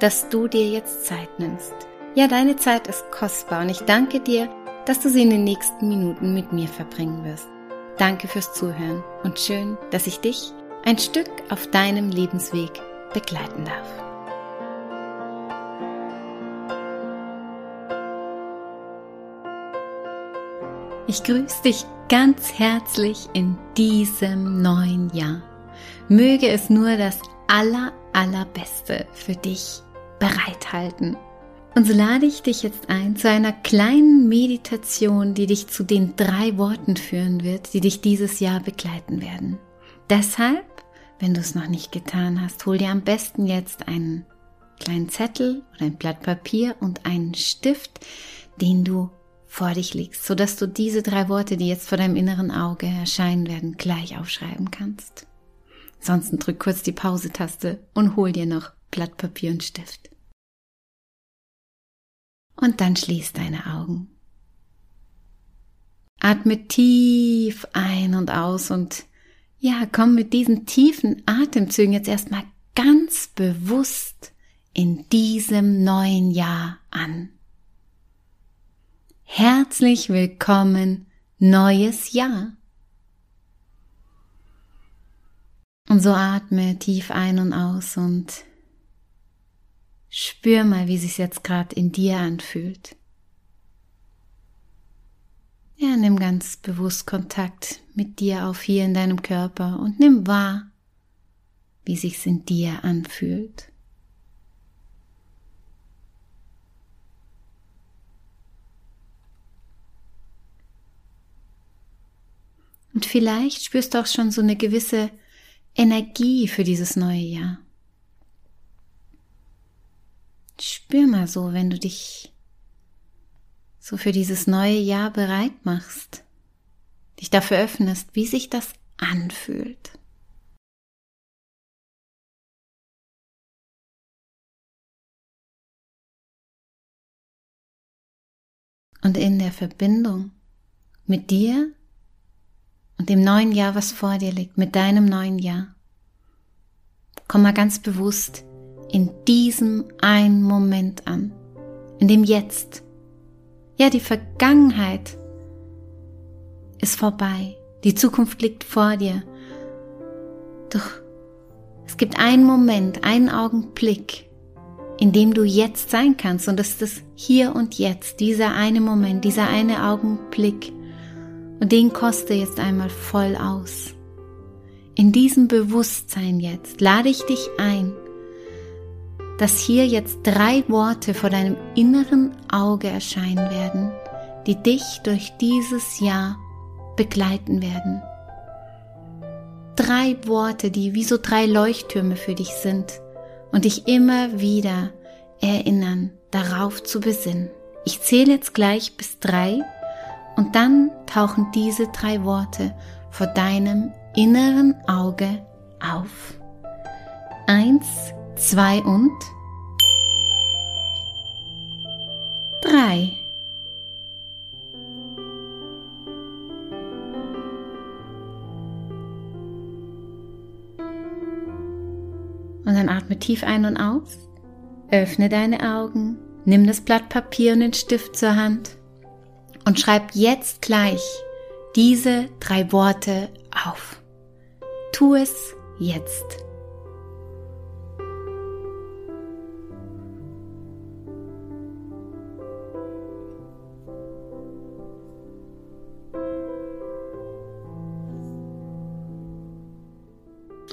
dass du dir jetzt Zeit nimmst. Ja, deine Zeit ist kostbar und ich danke dir, dass du sie in den nächsten Minuten mit mir verbringen wirst. Danke fürs Zuhören und schön, dass ich dich ein Stück auf deinem Lebensweg begleiten darf. Ich grüße dich ganz herzlich in diesem neuen Jahr. Möge es nur das aller, allerbeste für dich bereithalten. Und so lade ich dich jetzt ein zu einer kleinen Meditation, die dich zu den drei Worten führen wird, die dich dieses Jahr begleiten werden. Deshalb, wenn du es noch nicht getan hast, hol dir am besten jetzt einen kleinen Zettel oder ein Blatt Papier und einen Stift, den du vor dich legst, sodass du diese drei Worte, die jetzt vor deinem inneren Auge erscheinen werden, gleich aufschreiben kannst. Ansonsten drück kurz die Pause-Taste und hol dir noch Blatt Papier und Stift. Und dann schließ deine Augen. Atme tief ein und aus und ja, komm mit diesen tiefen Atemzügen jetzt erstmal ganz bewusst in diesem neuen Jahr an. Herzlich willkommen, neues Jahr. Und so atme tief ein und aus und spür mal, wie sich jetzt gerade in dir anfühlt. Ja, nimm ganz bewusst Kontakt mit dir auf hier in deinem Körper und nimm wahr, wie sich's in dir anfühlt. Und vielleicht spürst du auch schon so eine gewisse Energie für dieses neue Jahr. Spür mal so, wenn du dich so für dieses neue Jahr bereit machst, dich dafür öffnest, wie sich das anfühlt. Und in der Verbindung mit dir und dem neuen Jahr, was vor dir liegt, mit deinem neuen Jahr. Komm mal ganz bewusst in diesem einen Moment an, in dem Jetzt. Ja, die Vergangenheit ist vorbei, die Zukunft liegt vor dir. Doch es gibt einen Moment, einen Augenblick, in dem du jetzt sein kannst und das ist das Hier und Jetzt, dieser eine Moment, dieser eine Augenblick, und den koste jetzt einmal voll aus. In diesem Bewusstsein jetzt lade ich dich ein, dass hier jetzt drei Worte vor deinem inneren Auge erscheinen werden, die dich durch dieses Jahr begleiten werden. Drei Worte, die wie so drei Leuchttürme für dich sind und dich immer wieder erinnern, darauf zu besinnen. Ich zähle jetzt gleich bis drei und dann tauchen diese drei Worte vor deinem inneren Auge auf. Eins, zwei und drei. Und dann atme tief ein und aus. Öffne deine Augen. Nimm das Blatt Papier und den Stift zur Hand und schreib jetzt gleich diese drei Worte auf. Tu es jetzt.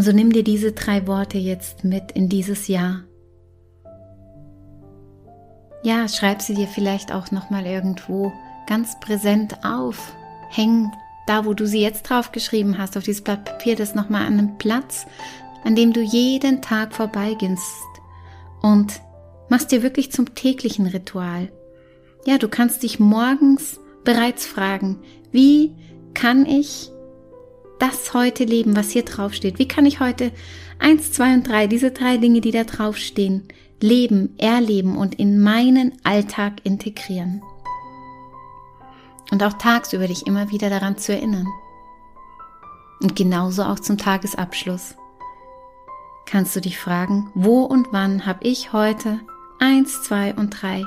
Und so nimm dir diese drei Worte jetzt mit in dieses Jahr. Ja, schreib sie dir vielleicht auch noch mal irgendwo ganz präsent auf. Häng da, wo du sie jetzt drauf geschrieben hast, auf dieses Blatt Papier, das nochmal an einem Platz, an dem du jeden Tag vorbeigehst und Mach's dir wirklich zum täglichen Ritual. Ja, du kannst dich morgens bereits fragen, wie kann ich das heute leben, was hier drauf steht? Wie kann ich heute eins, zwei und drei, diese drei Dinge, die da drauf stehen, leben, erleben und in meinen Alltag integrieren? Und auch tagsüber dich immer wieder daran zu erinnern. Und genauso auch zum Tagesabschluss. Kannst du dich fragen, wo und wann habe ich heute eins, zwei und drei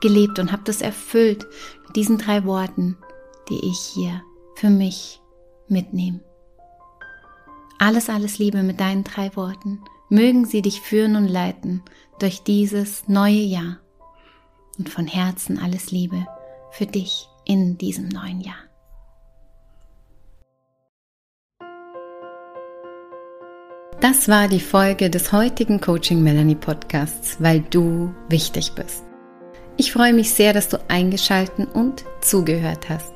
gelebt und habe das erfüllt mit diesen drei Worten, die ich hier für mich mitnehme. Alles, alles Liebe mit deinen drei Worten. Mögen sie dich führen und leiten durch dieses neue Jahr. Und von Herzen alles Liebe für dich in diesem neuen Jahr. Das war die Folge des heutigen Coaching Melanie Podcasts, weil du wichtig bist. Ich freue mich sehr, dass du eingeschalten und zugehört hast.